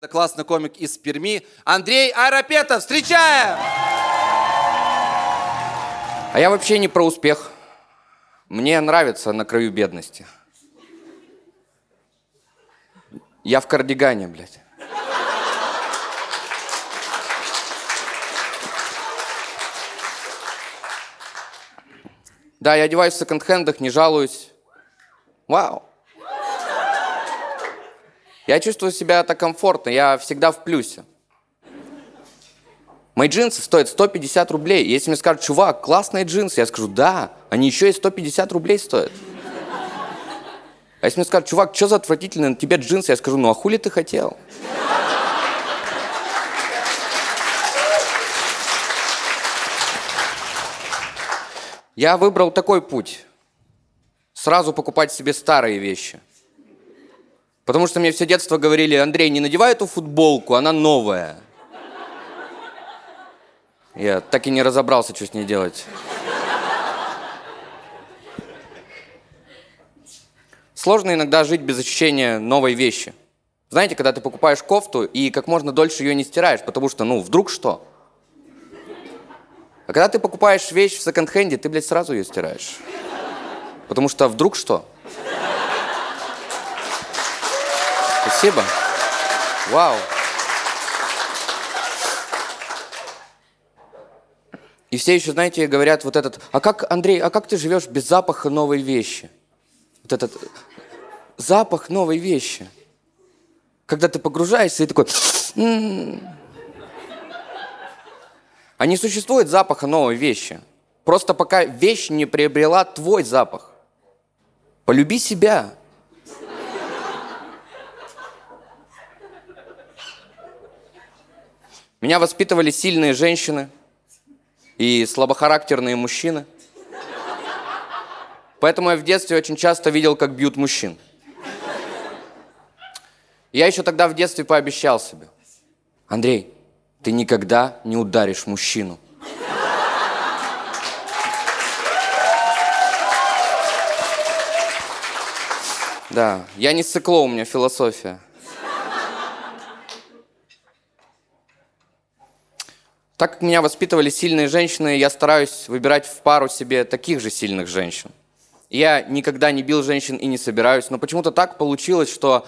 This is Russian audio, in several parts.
Это классный комик из Перми. Андрей Арапетов, встречаем! А я вообще не про успех. Мне нравится на краю бедности. Я в кардигане, блядь. Да, я одеваюсь в секонд-хендах, не жалуюсь. Вау. Я чувствую себя так комфортно, я всегда в плюсе. Мои джинсы стоят 150 рублей. Если мне скажут, чувак, классные джинсы, я скажу, да, они еще и 150 рублей стоят. А если мне скажут, чувак, что за отвратительные на тебе джинсы, я скажу, ну а хули ты хотел? Я выбрал такой путь. Сразу покупать себе старые вещи. Потому что мне все детство говорили, Андрей, не надевай эту футболку, она новая. Я так и не разобрался, что с ней делать. Сложно иногда жить без ощущения новой вещи. Знаете, когда ты покупаешь кофту и как можно дольше ее не стираешь, потому что, ну, вдруг что? А когда ты покупаешь вещь в секонд-хенде, ты, блядь, сразу ее стираешь. Потому что вдруг что? Спасибо. Вау. И все еще, знаете, говорят вот этот, а как, Андрей, а как ты живешь без запаха новой вещи? Вот этот запах новой вещи. Когда ты погружаешься и такой... «М-м-м». А не существует запаха новой вещи. Просто пока вещь не приобрела твой запах. Полюби себя. Меня воспитывали сильные женщины и слабохарактерные мужчины. Поэтому я в детстве очень часто видел, как бьют мужчин. Я еще тогда в детстве пообещал себе. Андрей, ты никогда не ударишь мужчину. Да, я не цикло, у меня философия. Так как меня воспитывали сильные женщины, я стараюсь выбирать в пару себе таких же сильных женщин. Я никогда не бил женщин и не собираюсь, но почему-то так получилось, что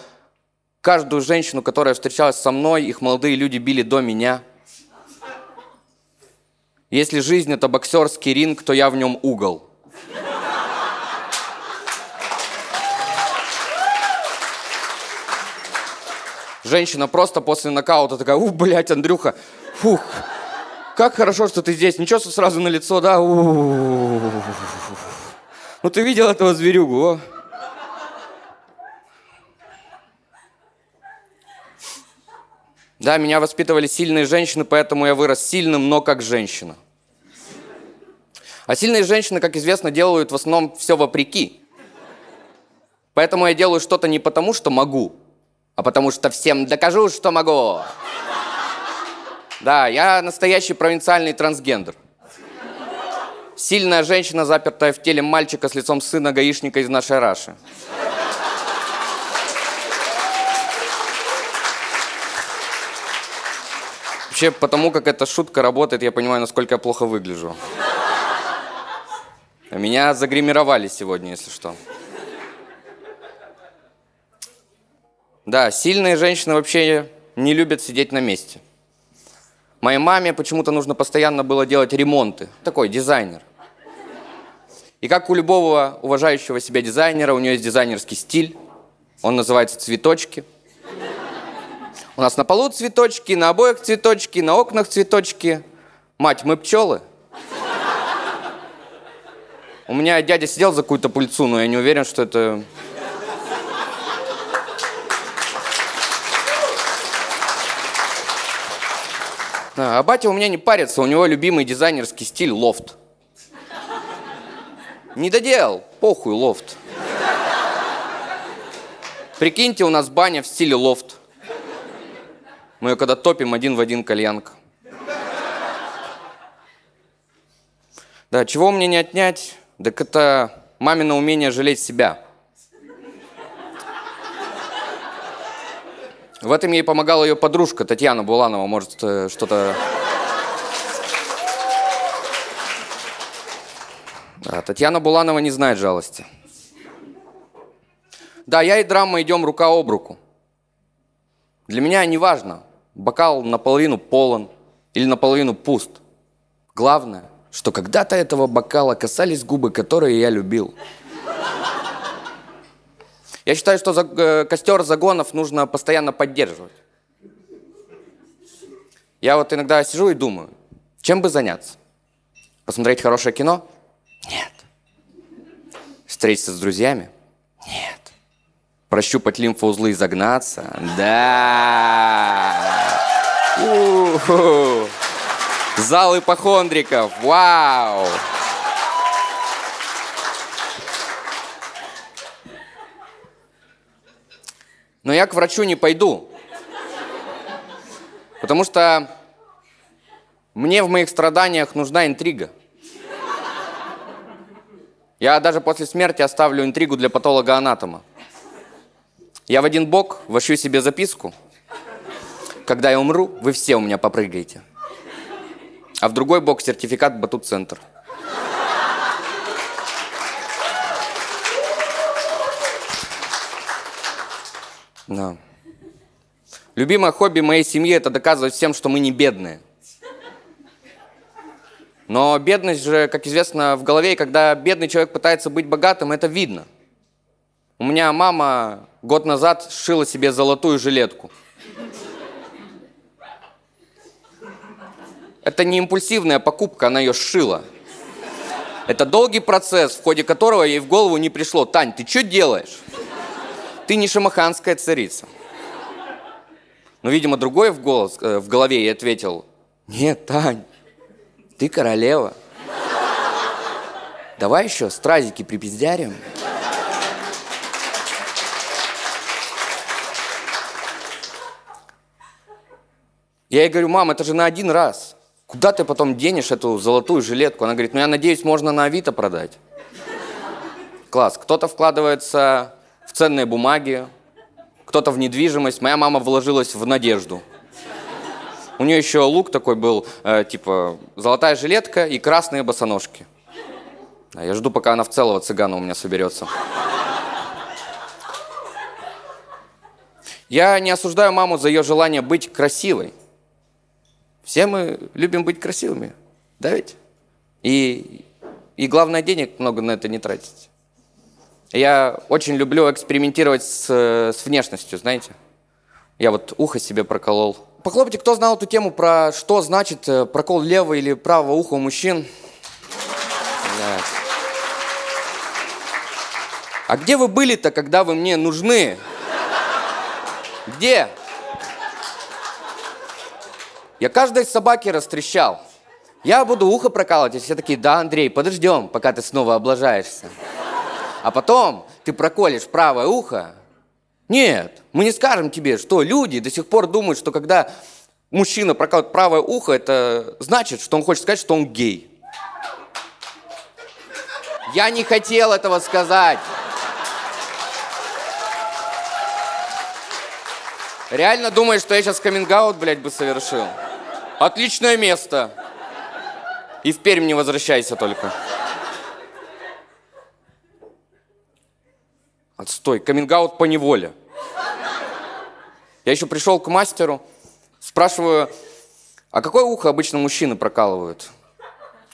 каждую женщину, которая встречалась со мной, их молодые люди били до меня. Если жизнь – это боксерский ринг, то я в нем угол. Женщина просто после нокаута такая, ух, блядь, Андрюха, фух, как хорошо, что ты здесь. Ничего, что сразу на лицо, да? Ну ты видел этого зверюгу, о? Да, меня воспитывали сильные женщины, поэтому я вырос сильным, но как женщина. А сильные женщины, как известно, делают в основном все вопреки. Поэтому я делаю что-то не потому, что могу, а потому что всем докажу, что могу. Да, я настоящий провинциальный трансгендер. Сильная женщина, запертая в теле мальчика с лицом сына гаишника из нашей Раши. Вообще, потому как эта шутка работает, я понимаю, насколько я плохо выгляжу. Меня загримировали сегодня, если что. Да, сильные женщины вообще не любят сидеть на месте. Моей маме почему-то нужно постоянно было делать ремонты. Такой дизайнер. И как у любого уважающего себя дизайнера, у нее есть дизайнерский стиль. Он называется «Цветочки». У нас на полу цветочки, на обоях цветочки, на окнах цветочки. Мать, мы пчелы. У меня дядя сидел за какую-то пыльцу, но я не уверен, что это А батя у меня не парится, у него любимый дизайнерский стиль лофт. Не доделал, похуй лофт. Прикиньте, у нас баня в стиле лофт. Мы ее когда топим один в один кальянка. Да, чего мне не отнять? Так это мамино умение жалеть себя. В этом ей помогала ее подружка Татьяна Буланова, может, э, что-то... Да, Татьяна Буланова не знает жалости. Да, я и драма идем рука об руку. Для меня не важно, бокал наполовину полон или наполовину пуст. Главное, что когда-то этого бокала касались губы, которые я любил. Я считаю, что за, э, костер загонов нужно постоянно поддерживать. Я вот иногда сижу и думаю, чем бы заняться? Посмотреть хорошее кино? Нет. Встретиться с друзьями? Нет. Прощупать лимфоузлы и загнаться? Да. У-ху. Зал ипохондриков. Вау. Но я к врачу не пойду. Потому что мне в моих страданиях нужна интрига. Я даже после смерти оставлю интригу для патолога-анатома. Я в один бок вошью себе записку. Когда я умру, вы все у меня попрыгаете. А в другой бок сертификат Батут-центр. Да. Любимое хобби моей семьи – это доказывать всем, что мы не бедные. Но бедность же, как известно, в голове, и когда бедный человек пытается быть богатым, это видно. У меня мама год назад сшила себе золотую жилетку. Это не импульсивная покупка, она ее сшила. Это долгий процесс, в ходе которого ей в голову не пришло. Тань, ты что делаешь? Ты не шамаханская царица. Но, видимо, другой в, голос, э, в голове ей ответил, нет, Тань, ты королева. Давай еще стразики припиздярим. Я ей говорю, мам, это же на один раз. Куда ты потом денешь эту золотую жилетку? Она говорит, ну я надеюсь, можно на Авито продать. Класс. Кто-то вкладывается в ценные бумаги, кто-то в недвижимость. Моя мама вложилась в надежду. У нее еще лук такой был, э, типа золотая жилетка и красные босоножки. А я жду, пока она в целого цыгана у меня соберется. Я не осуждаю маму за ее желание быть красивой. Все мы любим быть красивыми, да ведь? И, и главное, денег много на это не тратить. Я очень люблю экспериментировать с, с внешностью, знаете. Я вот ухо себе проколол. Похлопайте, кто знал эту тему про что значит э, прокол левого или правого уха у мужчин. Да. А где вы были-то, когда вы мне нужны? Где? Я каждой собаке растрещал. Я буду ухо прокалывать, и все такие, да, Андрей, подождем, пока ты снова облажаешься а потом ты проколешь правое ухо. Нет, мы не скажем тебе, что люди до сих пор думают, что когда мужчина прокалывает правое ухо, это значит, что он хочет сказать, что он гей. Я не хотел этого сказать. Реально думаешь, что я сейчас каминг блядь, бы совершил? Отличное место. И в Пермь не возвращайся только. Отстой, каминг по неволе. Я еще пришел к мастеру, спрашиваю, а какое ухо обычно мужчины прокалывают?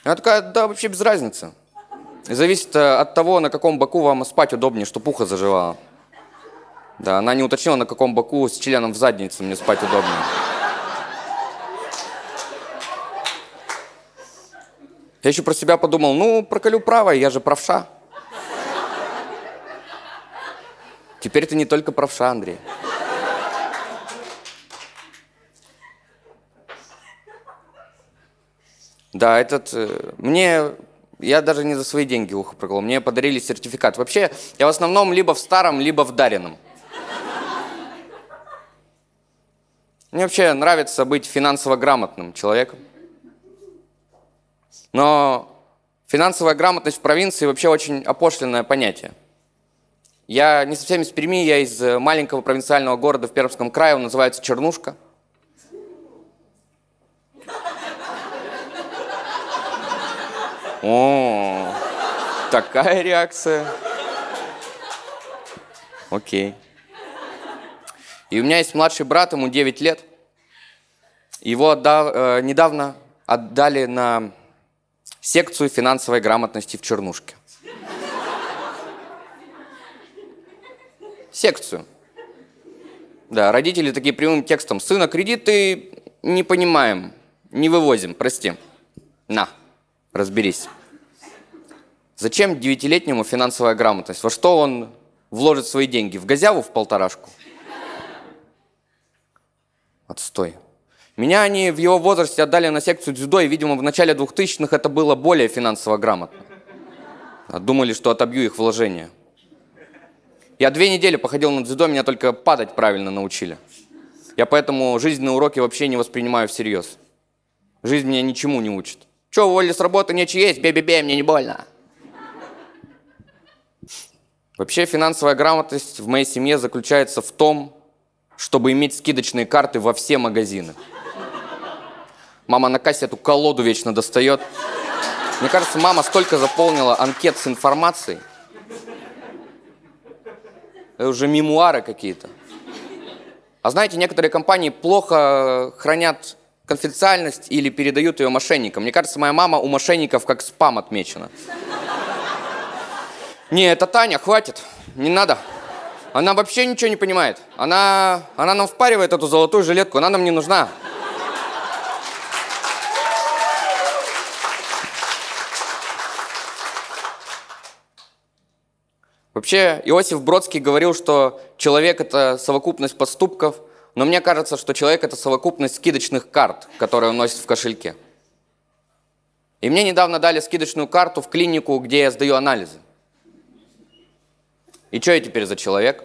Она такая, да, вообще без разницы. Зависит э, от того, на каком боку вам спать удобнее, чтобы ухо заживало. Да, она не уточнила, на каком боку с членом в заднице мне спать удобнее. Я еще про себя подумал, ну, проколю правое, я же правша. Теперь это не только правша, Андрей. Да, этот... Э, мне... Я даже не за свои деньги ухо проколол. Мне подарили сертификат. Вообще, я в основном либо в старом, либо в даренном. Мне вообще нравится быть финансово грамотным человеком. Но финансовая грамотность в провинции вообще очень опошленное понятие. Я не совсем из Перми, я из э, маленького провинциального города в Пермском крае, он называется Чернушка. О, такая реакция. Окей. И у меня есть младший брат, ему 9 лет. Его отдал, э, недавно отдали на секцию финансовой грамотности в Чернушке. Секцию. Да, родители такие прямым текстом. Сына, кредиты не понимаем, не вывозим, прости. На, разберись. Зачем девятилетнему финансовая грамотность? Во что он вложит свои деньги? В газяву в полторашку? Отстой. Меня они в его возрасте отдали на секцию дзюдо, и, видимо, в начале 2000-х это было более финансово грамотно. Думали, что отобью их вложения. Я две недели походил на дзюдо, меня только падать правильно научили. Я поэтому жизненные уроки вообще не воспринимаю всерьез. Жизнь меня ничему не учит. Че, уволили с работы, нечего есть, бей-бей-бей, мне не больно. Вообще финансовая грамотность в моей семье заключается в том, чтобы иметь скидочные карты во все магазины. Мама на кассе эту колоду вечно достает. Мне кажется, мама столько заполнила анкет с информацией. Это уже мемуары какие-то. А знаете, некоторые компании плохо хранят конфиденциальность или передают ее мошенникам. Мне кажется, моя мама у мошенников как спам отмечена. Не, это Таня, хватит, не надо. Она вообще ничего не понимает. Она, она нам впаривает эту золотую жилетку, она нам не нужна. Вообще, Иосиф Бродский говорил, что человек – это совокупность поступков, но мне кажется, что человек – это совокупность скидочных карт, которые он носит в кошельке. И мне недавно дали скидочную карту в клинику, где я сдаю анализы. И что я теперь за человек?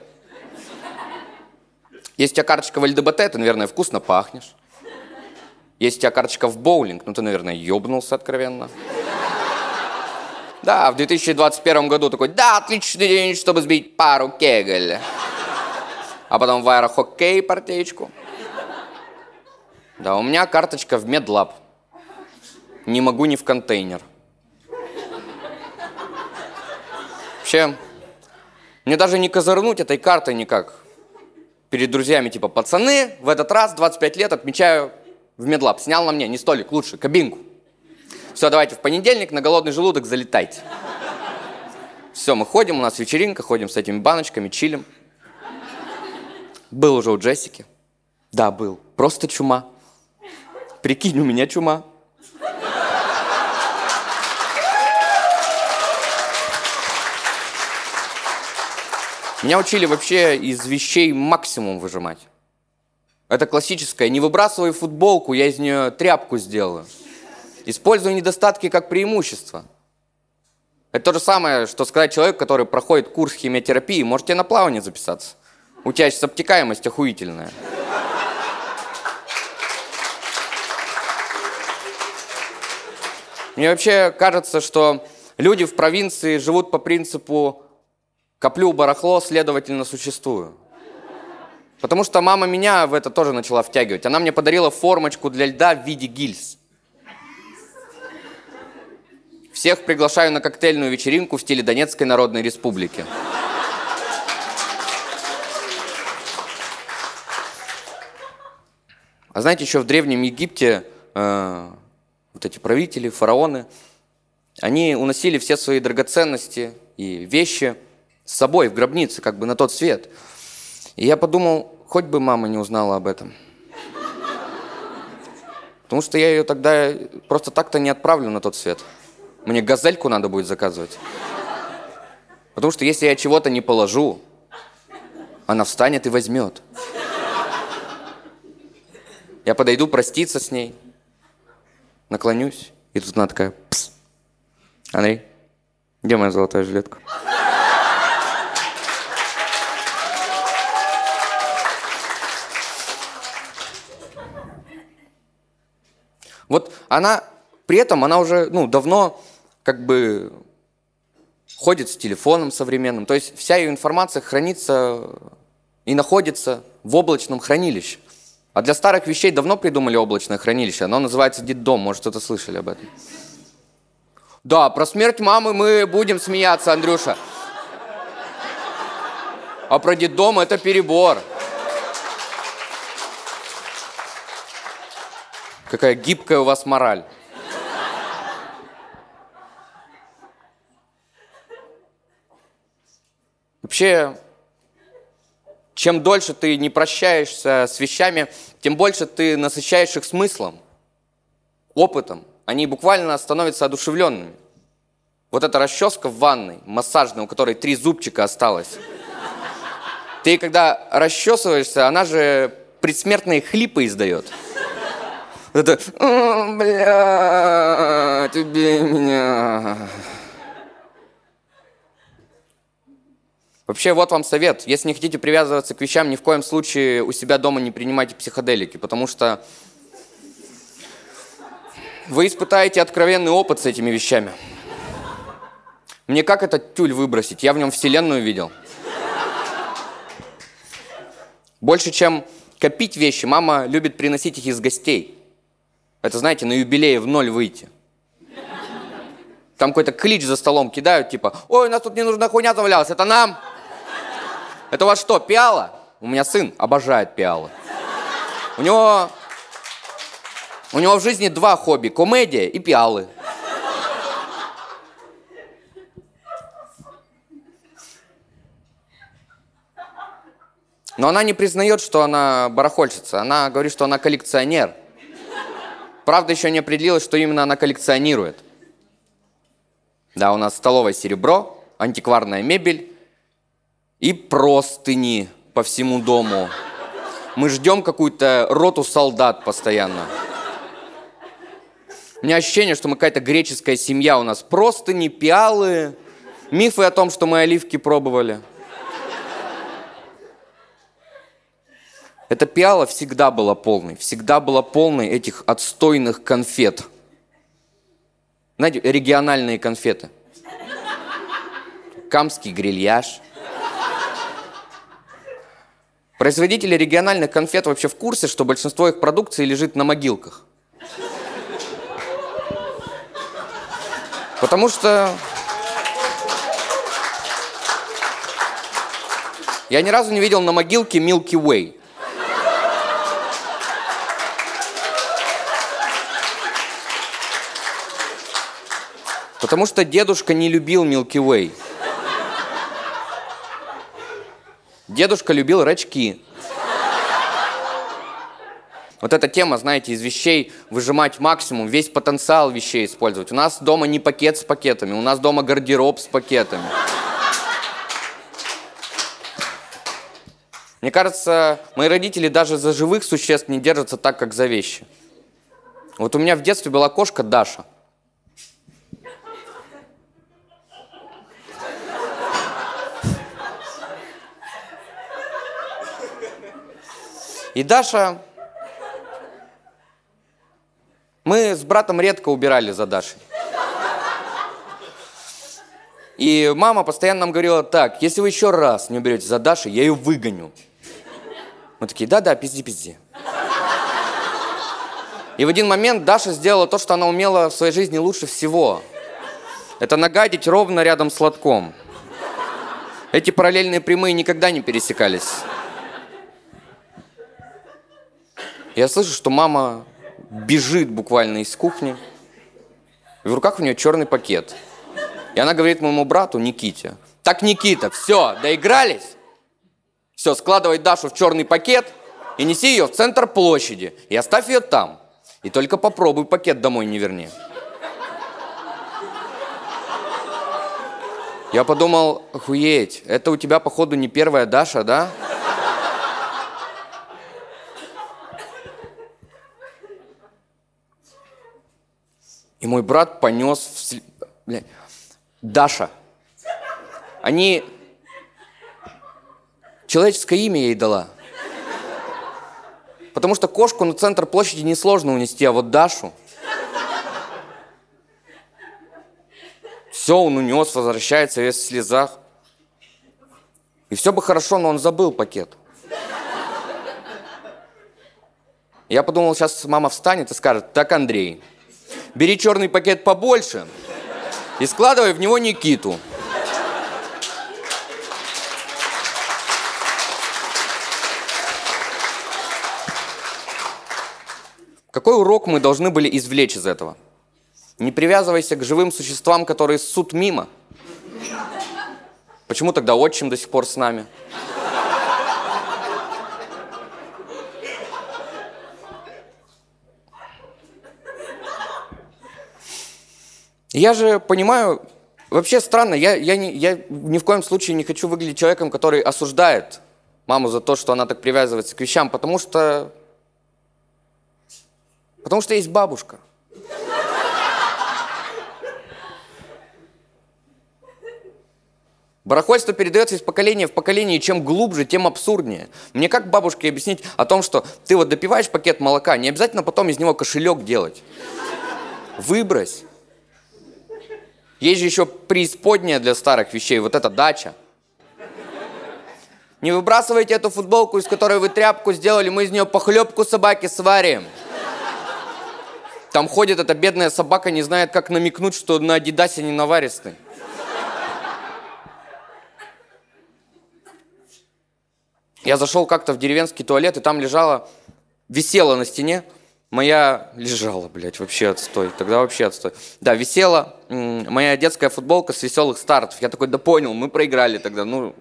Есть у тебя карточка в ЛДБТ, ты, наверное, вкусно пахнешь. Есть у тебя карточка в боулинг, ну ты, наверное, ёбнулся откровенно. Да, в 2021 году такой, да, отличный день, чтобы сбить пару кегель. А потом в аэрохоккей партеечку. Да, у меня карточка в медлаб. Не могу ни в контейнер. Вообще, мне даже не козырнуть этой картой никак. Перед друзьями, типа, пацаны, в этот раз, 25 лет, отмечаю в медлаб. Снял на мне, не столик, лучше, кабинку. Все, давайте в понедельник на голодный желудок залетайте. Все, мы ходим, у нас вечеринка, ходим с этими баночками, чилим. Был уже у Джессики. Да, был. Просто чума. Прикинь, у меня чума. Меня учили вообще из вещей максимум выжимать. Это классическое. Не выбрасывай футболку, я из нее тряпку сделаю. Используй недостатки как преимущество. Это то же самое, что сказать человеку, который проходит курс химиотерапии, можете на плавание записаться. У тебя сейчас обтекаемость охуительная. Мне вообще кажется, что люди в провинции живут по принципу Коплю барахло, следовательно, существую. Потому что мама меня в это тоже начала втягивать. Она мне подарила формочку для льда в виде гильз. Всех приглашаю на коктейльную вечеринку в стиле Донецкой Народной Республики. А знаете, еще в Древнем Египте э, вот эти правители, фараоны, они уносили все свои драгоценности и вещи – с собой в гробнице, как бы на тот свет. И я подумал, хоть бы мама не узнала об этом. Потому что я ее тогда просто так-то не отправлю на тот свет. Мне газельку надо будет заказывать. Потому что если я чего-то не положу, она встанет и возьмет. Я подойду проститься с ней, наклонюсь, и тут она такая, Пс. Андрей, где моя золотая жилетка? Вот она, при этом она уже, ну, давно как бы ходит с телефоном современным. То есть вся ее информация хранится и находится в облачном хранилище. А для старых вещей давно придумали облачное хранилище. Оно называется детдом. Может, кто-то слышали об этом. Да, про смерть мамы мы будем смеяться, Андрюша. А про детдом это перебор. Какая гибкая у вас мораль. Вообще, чем дольше ты не прощаешься с вещами, тем больше ты насыщаешь их смыслом, опытом. Они буквально становятся одушевленными. Вот эта расческа в ванной, массажная, у которой три зубчика осталось. Ты когда расчесываешься, она же предсмертные хлипы издает. Это, бля, тебе меня. Вообще, вот вам совет. Если не хотите привязываться к вещам, ни в коем случае у себя дома не принимайте психоделики, потому что вы испытаете откровенный опыт с этими вещами. Мне как этот тюль выбросить? Я в нем вселенную видел. Больше, чем копить вещи, мама любит приносить их из гостей. Это, знаете, на юбилее в ноль выйти. Там какой-то клич за столом кидают, типа, ой, у нас тут ненужная хуйня завалялась, это нам. Это у вас что, пиала? У меня сын обожает пиалы. У него... У него в жизни два хобби. Комедия и пиалы. Но она не признает, что она барахольщица. Она говорит, что она коллекционер. Правда, еще не определилась, что именно она коллекционирует. Да, у нас столовое серебро, антикварная мебель, и простыни по всему дому. Мы ждем какую-то роту солдат постоянно. У меня ощущение, что мы какая-то греческая семья у нас. Простыни, пиалы, мифы о том, что мы оливки пробовали. Эта пиала всегда была полной, всегда была полной этих отстойных конфет. Знаете, региональные конфеты. Камский грильяж – Производители региональных конфет вообще в курсе, что большинство их продукции лежит на могилках. Потому что я ни разу не видел на могилке Milky Way. Потому что дедушка не любил Milky Way. Дедушка любил рачки. Вот эта тема, знаете, из вещей выжимать максимум, весь потенциал вещей использовать. У нас дома не пакет с пакетами, у нас дома гардероб с пакетами. Мне кажется, мои родители даже за живых существ не держатся так, как за вещи. Вот у меня в детстве была кошка Даша. И Даша... Мы с братом редко убирали за Дашей. И мама постоянно нам говорила, так, если вы еще раз не уберете за Дашей, я ее выгоню. Мы такие, да-да, пизди-пизди. И в один момент Даша сделала то, что она умела в своей жизни лучше всего. Это нагадить ровно рядом с лотком. Эти параллельные прямые никогда не пересекались. Я слышу, что мама бежит буквально из кухни. И в руках у нее черный пакет. И она говорит моему брату Никите, так, Никита, все, доигрались? Все, складывай Дашу в черный пакет и неси ее в центр площади. И оставь ее там. И только попробуй пакет домой не верни. Я подумал, охуеть, это у тебя, походу, не первая Даша, да? И мой брат понес в... Даша. Они... Человеческое имя ей дала. Потому что кошку на центр площади несложно унести, а вот Дашу... Все, он унес, возвращается весь в слезах. И все бы хорошо, но он забыл пакет. Я подумал, сейчас мама встанет и скажет, так, Андрей, бери черный пакет побольше и складывай в него Никиту. Какой урок мы должны были извлечь из этого? Не привязывайся к живым существам, которые ссут мимо. Почему тогда отчим до сих пор с нами? Я же понимаю, вообще странно, я, я, не, я ни в коем случае не хочу выглядеть человеком, который осуждает маму за то, что она так привязывается к вещам, потому что Потому что есть бабушка. Барахольство передается из поколения в поколение, и чем глубже, тем абсурднее. Мне как бабушке объяснить о том, что ты вот допиваешь пакет молока, не обязательно потом из него кошелек делать. Выбрось. Есть же еще преисподняя для старых вещей, вот эта дача. Не выбрасывайте эту футболку, из которой вы тряпку сделали, мы из нее похлебку собаки сварим. Там ходит эта бедная собака, не знает, как намекнуть, что на Адидасе не наваристый. Я зашел как-то в деревенский туалет, и там лежала, висела на стене, моя, лежала, блядь, вообще отстой, тогда вообще отстой. Да, висела моя детская футболка с веселых стартов. Я такой, да понял, мы проиграли тогда, ну...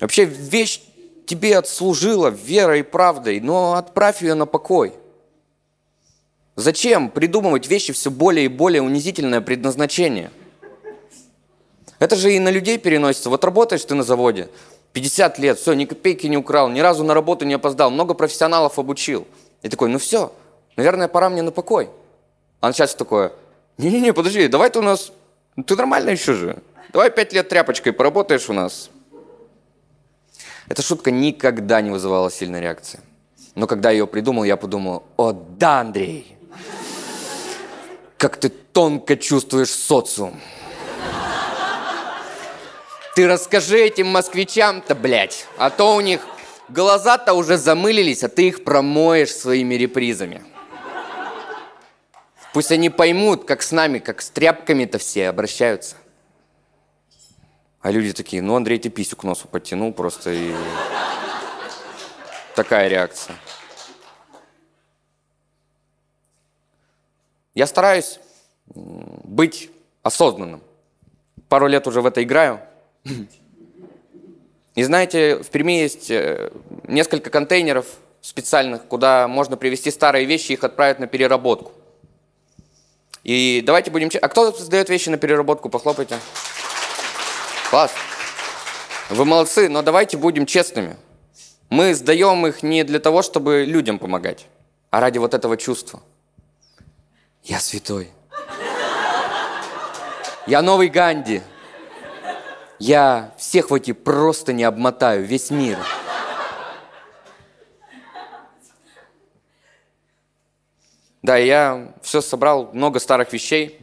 Вообще вещь тебе отслужила верой и правдой, но отправь ее на покой. Зачем придумывать вещи все более и более унизительное предназначение? Это же и на людей переносится. Вот работаешь ты на заводе, 50 лет, все, ни копейки не украл, ни разу на работу не опоздал, много профессионалов обучил. И такой, ну все, наверное, пора мне на покой. А начальство такое, не-не-не, подожди, давай ты у нас, ну, ты нормально еще же. Давай пять лет тряпочкой поработаешь у нас. Эта шутка никогда не вызывала сильной реакции. Но когда я ее придумал, я подумал, о да, Андрей, как ты тонко чувствуешь социум. Ты расскажи этим москвичам-то, блядь, а то у них глаза-то уже замылились, а ты их промоешь своими репризами. Пусть они поймут, как с нами, как с тряпками-то все обращаются. А люди такие, ну, Андрей, ты писю к носу подтянул просто и... Такая реакция. Я стараюсь быть осознанным. Пару лет уже в это играю. И знаете, в Перми есть э, несколько контейнеров специальных, куда можно привезти старые вещи и их отправить на переработку. И давайте будем... А кто сдает вещи на переработку? Похлопайте. Класс. Вы молодцы, но давайте будем честными. Мы сдаем их не для того, чтобы людям помогать, а ради вот этого чувства. Я святой. Я новый Ганди. Я всех в эти просто не обмотаю, весь мир. Да, я все собрал, много старых вещей.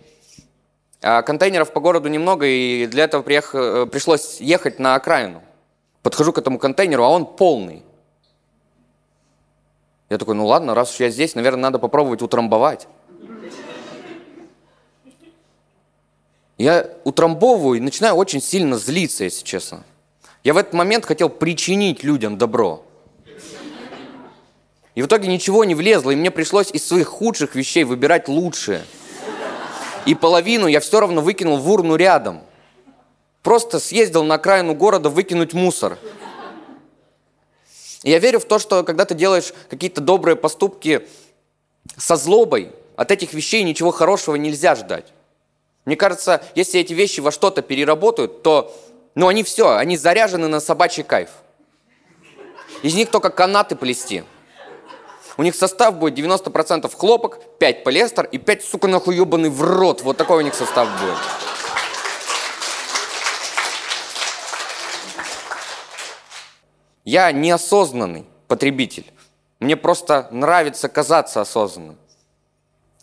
А контейнеров по городу немного, и для этого приехал, э, пришлось ехать на окраину. Подхожу к этому контейнеру, а он полный. Я такой, ну ладно, раз уж я здесь, наверное, надо попробовать утрамбовать. Я утрамбовываю и начинаю очень сильно злиться, если честно. Я в этот момент хотел причинить людям добро. И в итоге ничего не влезло, и мне пришлось из своих худших вещей выбирать лучшее – и половину я все равно выкинул в урну рядом. Просто съездил на окраину города выкинуть мусор. И я верю в то, что когда ты делаешь какие-то добрые поступки со злобой, от этих вещей ничего хорошего нельзя ждать. Мне кажется, если эти вещи во что-то переработают, то ну, они все, они заряжены на собачий кайф. Из них только канаты плести – у них состав будет 90% хлопок, 5 полиэстер и 5, сука, нахуй ебаный в рот. Вот такой у них состав будет. Я неосознанный потребитель. Мне просто нравится казаться осознанным.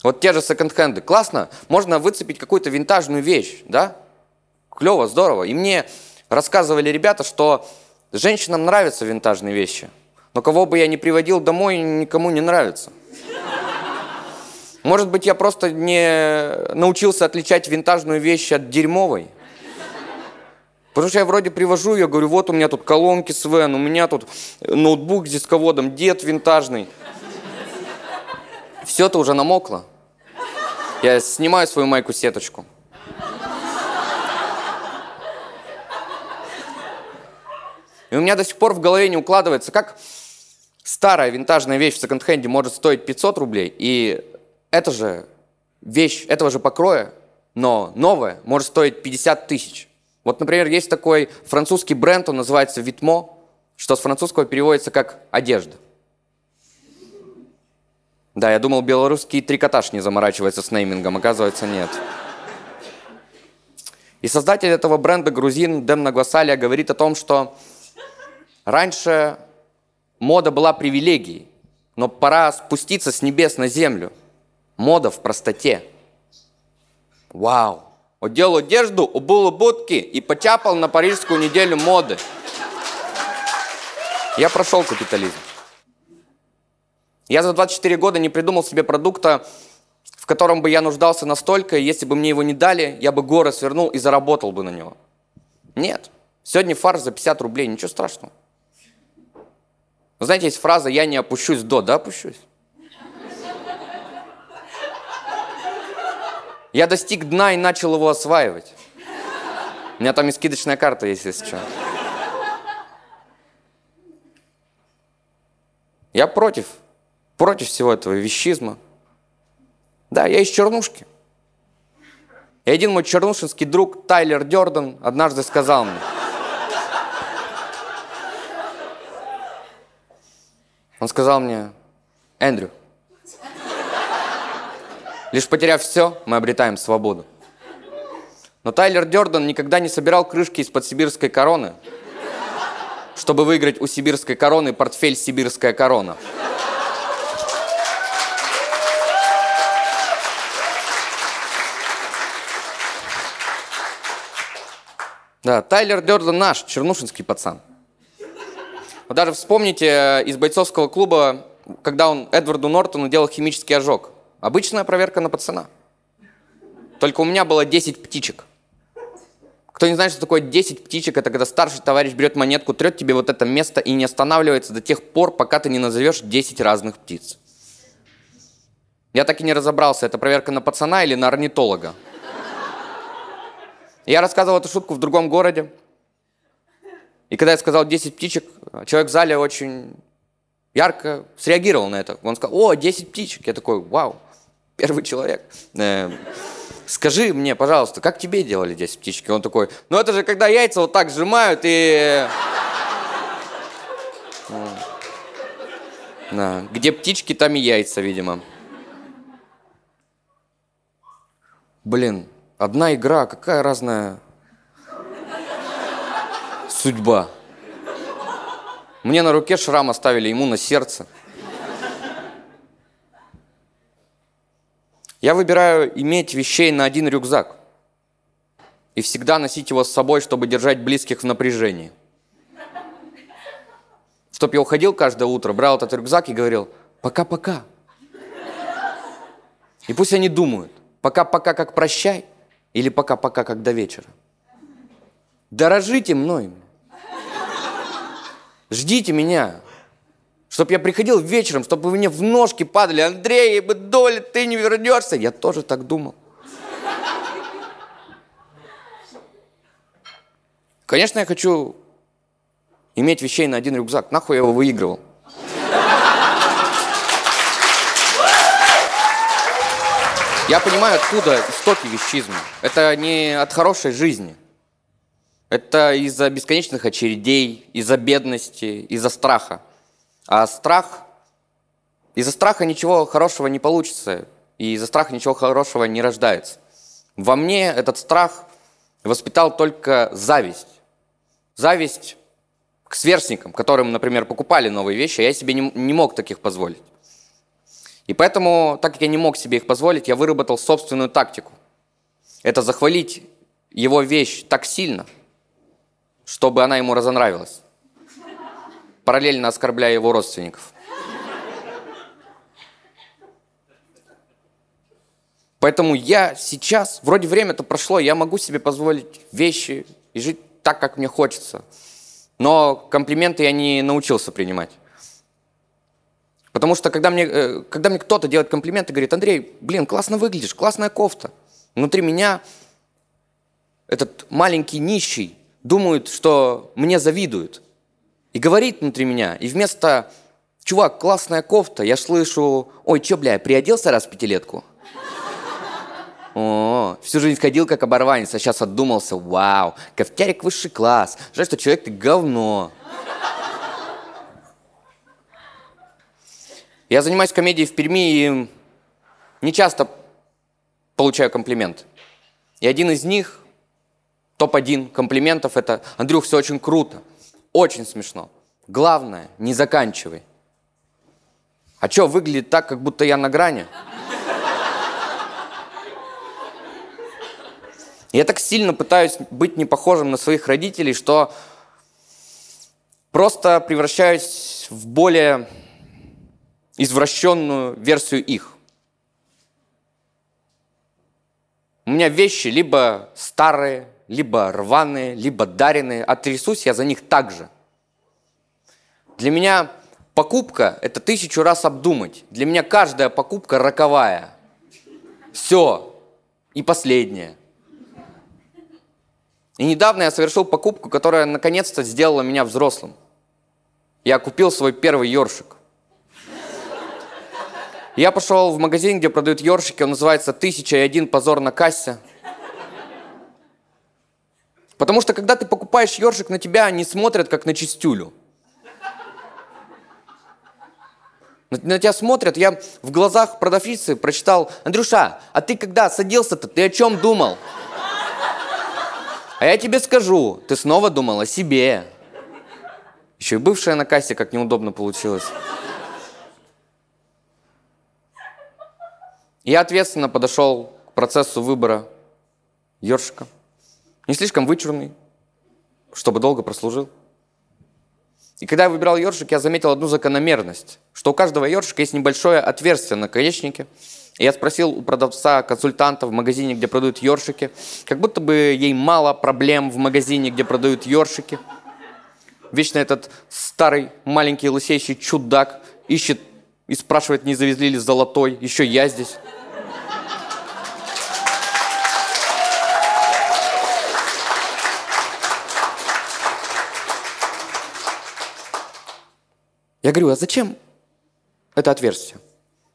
Вот те же секонд-хенды. Классно, можно выцепить какую-то винтажную вещь, да? Клево, здорово. И мне рассказывали ребята, что женщинам нравятся винтажные вещи. Но кого бы я ни приводил домой, никому не нравится. Может быть, я просто не научился отличать винтажную вещь от дерьмовой. Потому что я вроде привожу ее, говорю, вот у меня тут колонки Свен, у меня тут ноутбук с дисководом, дед винтажный. Все это уже намокло. Я снимаю свою майку-сеточку. И у меня до сих пор в голове не укладывается, как старая винтажная вещь в секонд-хенде может стоить 500 рублей, и эта же вещь этого же покроя, но новая, может стоить 50 тысяч. Вот, например, есть такой французский бренд, он называется Витмо, что с французского переводится как «одежда». Да, я думал, белорусский трикотаж не заморачивается с неймингом, оказывается, нет. И создатель этого бренда, грузин Дем Нагвасалия, говорит о том, что раньше мода была привилегией, но пора спуститься с небес на землю. Мода в простоте. Вау! Одел одежду, обул будки и потяпал на парижскую неделю моды. Я прошел капитализм. Я за 24 года не придумал себе продукта, в котором бы я нуждался настолько, если бы мне его не дали, я бы горы свернул и заработал бы на него. Нет. Сегодня фарш за 50 рублей, ничего страшного. Вы знаете, есть фраза «я не опущусь до», да, опущусь? Я достиг дна и начал его осваивать. У меня там и скидочная карта есть, если что. Я против против всего этого вещизма. Да, я из Чернушки. И один мой чернушинский друг Тайлер Дёрден однажды сказал мне, он сказал мне, Эндрю, лишь потеряв все, мы обретаем свободу. Но Тайлер Дёрден никогда не собирал крышки из-под сибирской короны, чтобы выиграть у сибирской короны портфель «Сибирская корона». Да, Тайлер Дёрден наш, чернушинский пацан. Вот даже вспомните э, из бойцовского клуба, когда он Эдварду Нортону делал химический ожог. Обычная проверка на пацана. Только у меня было 10 птичек. Кто не знает, что такое 10 птичек, это когда старший товарищ берет монетку, трет тебе вот это место и не останавливается до тех пор, пока ты не назовешь 10 разных птиц. Я так и не разобрался, это проверка на пацана или на орнитолога. Я рассказывал эту шутку в другом городе. И когда я сказал 10 птичек, человек в зале очень ярко среагировал на это. Он сказал, о, 10 птичек. Я такой, вау, первый человек. Э, скажи мне, пожалуйста, как тебе делали 10 птичек? Он такой, ну это же когда яйца вот так сжимают и... Да. Где птички, там и яйца, видимо. Блин, Одна игра, какая разная судьба. Мне на руке шрам оставили, ему на сердце. Я выбираю иметь вещей на один рюкзак и всегда носить его с собой, чтобы держать близких в напряжении. Чтоб я уходил каждое утро, брал этот рюкзак и говорил «пока-пока». И пусть они думают «пока-пока как прощай», или пока-пока, как до вечера? Дорожите мной. Ждите меня. Чтоб я приходил вечером, чтобы вы мне в ножки падали. Андрей, бы доля, ты не вернешься. Я тоже так думал. Конечно, я хочу иметь вещей на один рюкзак. Нахуй я его выигрывал? Я понимаю, откуда истоки вещизма. Это не от хорошей жизни. Это из-за бесконечных очередей, из-за бедности, из-за страха. А страх... Из-за страха ничего хорошего не получится, и из-за страха ничего хорошего не рождается. Во мне этот страх воспитал только зависть. Зависть к сверстникам, которым, например, покупали новые вещи, а я себе не, не мог таких позволить. И поэтому, так как я не мог себе их позволить, я выработал собственную тактику. Это захвалить его вещь так сильно, чтобы она ему разонравилась, параллельно оскорбляя его родственников. Поэтому я сейчас, вроде время-то прошло, я могу себе позволить вещи и жить так, как мне хочется. Но комплименты я не научился принимать. Потому что когда мне, э, когда мне кто-то делает комплименты, говорит, Андрей, блин, классно выглядишь, классная кофта. Внутри меня этот маленький нищий думает, что мне завидуют. И говорит внутри меня. И вместо «Чувак, классная кофта», я слышу «Ой, чё, бля, приоделся раз в пятилетку?» О, всю жизнь ходил как оборванец, а сейчас отдумался. Вау, кофтярик высший класс. Жаль, что человек ты говно. Я занимаюсь комедией в Перми и не часто получаю комплимент. И один из них, топ-1 комплиментов, это «Андрюх, все очень круто, очень смешно. Главное, не заканчивай». А что, выглядит так, как будто я на грани? Я так сильно пытаюсь быть не похожим на своих родителей, что просто превращаюсь в более извращенную версию их. У меня вещи либо старые, либо рваные, либо даренные, а трясусь я за них так же. Для меня покупка – это тысячу раз обдумать. Для меня каждая покупка роковая. Все. И последняя. И недавно я совершил покупку, которая наконец-то сделала меня взрослым. Я купил свой первый ёршик. Я пошел в магазин, где продают ёршики, он называется «Тысяча и один позор на кассе». Потому что когда ты покупаешь ёршик, на тебя не смотрят, как на чистюлю. На, тебя смотрят, я в глазах продавщицы прочитал, Андрюша, а ты когда садился-то, ты о чем думал? А я тебе скажу, ты снова думал о себе. Еще и бывшая на кассе, как неудобно получилось. Я ответственно подошел к процессу выбора ёршика. Не слишком вычурный, чтобы долго прослужил. И когда я выбирал ёршик, я заметил одну закономерность, что у каждого ёршика есть небольшое отверстие на наконечнике, я спросил у продавца, консультанта в магазине, где продают ёршики, как будто бы ей мало проблем в магазине, где продают ёршики. Вечно этот старый маленький лысеющий чудак ищет и спрашивает, не завезли ли золотой, еще я здесь. Я говорю, а зачем это отверстие?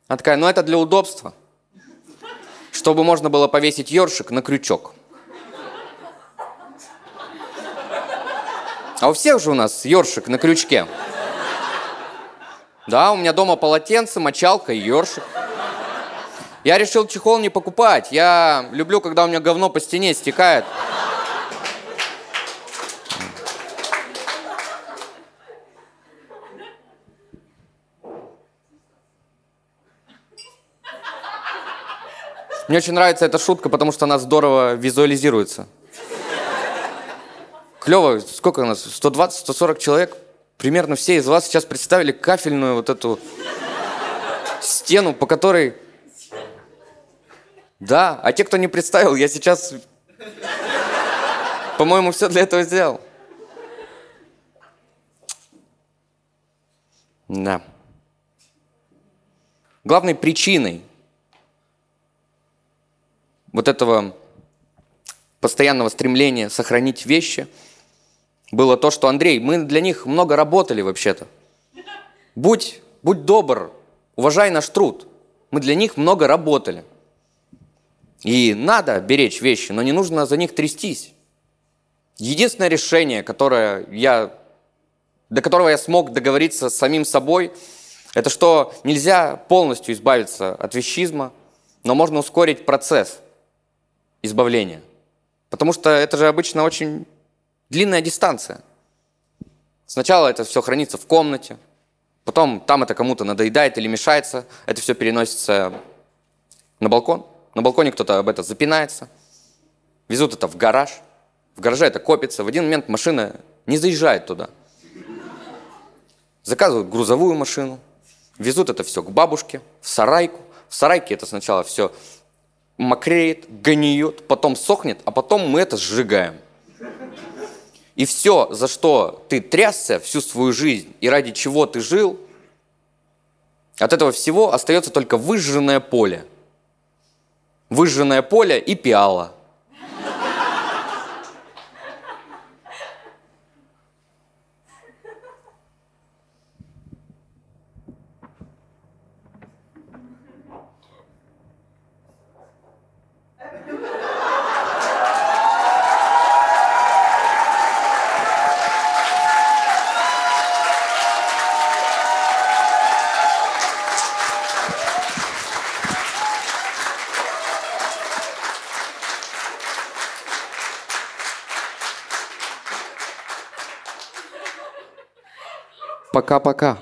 Она такая, ну это для удобства, чтобы можно было повесить ёршик на крючок. А у всех же у нас ёршик на крючке. Да, у меня дома полотенце, мочалка и ёршик. Я решил чехол не покупать. Я люблю, когда у меня говно по стене стекает. Мне очень нравится эта шутка, потому что она здорово визуализируется. Клево, сколько у нас? 120-140 человек? Примерно все из вас сейчас представили кафельную вот эту стену, по которой... Да, а те, кто не представил, я сейчас, по-моему, все для этого сделал. Да. Главной причиной вот этого постоянного стремления сохранить вещи было то, что, Андрей, мы для них много работали вообще-то. Будь, будь добр, уважай наш труд. Мы для них много работали. И надо беречь вещи, но не нужно за них трястись. Единственное решение, которое я, до которого я смог договориться с самим собой, это что нельзя полностью избавиться от вещизма, но можно ускорить процесс – избавления. Потому что это же обычно очень длинная дистанция. Сначала это все хранится в комнате, Потом там это кому-то надоедает или мешается. Это все переносится на балкон. На балконе кто-то об это запинается. Везут это в гараж. В гараже это копится. В один момент машина не заезжает туда. Заказывают грузовую машину. Везут это все к бабушке, в сарайку. В сарайке это сначала все мокреет, гниет, потом сохнет, а потом мы это сжигаем. И все, за что ты трясся всю свою жизнь и ради чего ты жил, от этого всего остается только выжженное поле. Выжженное поле и пиала. Пока-пока.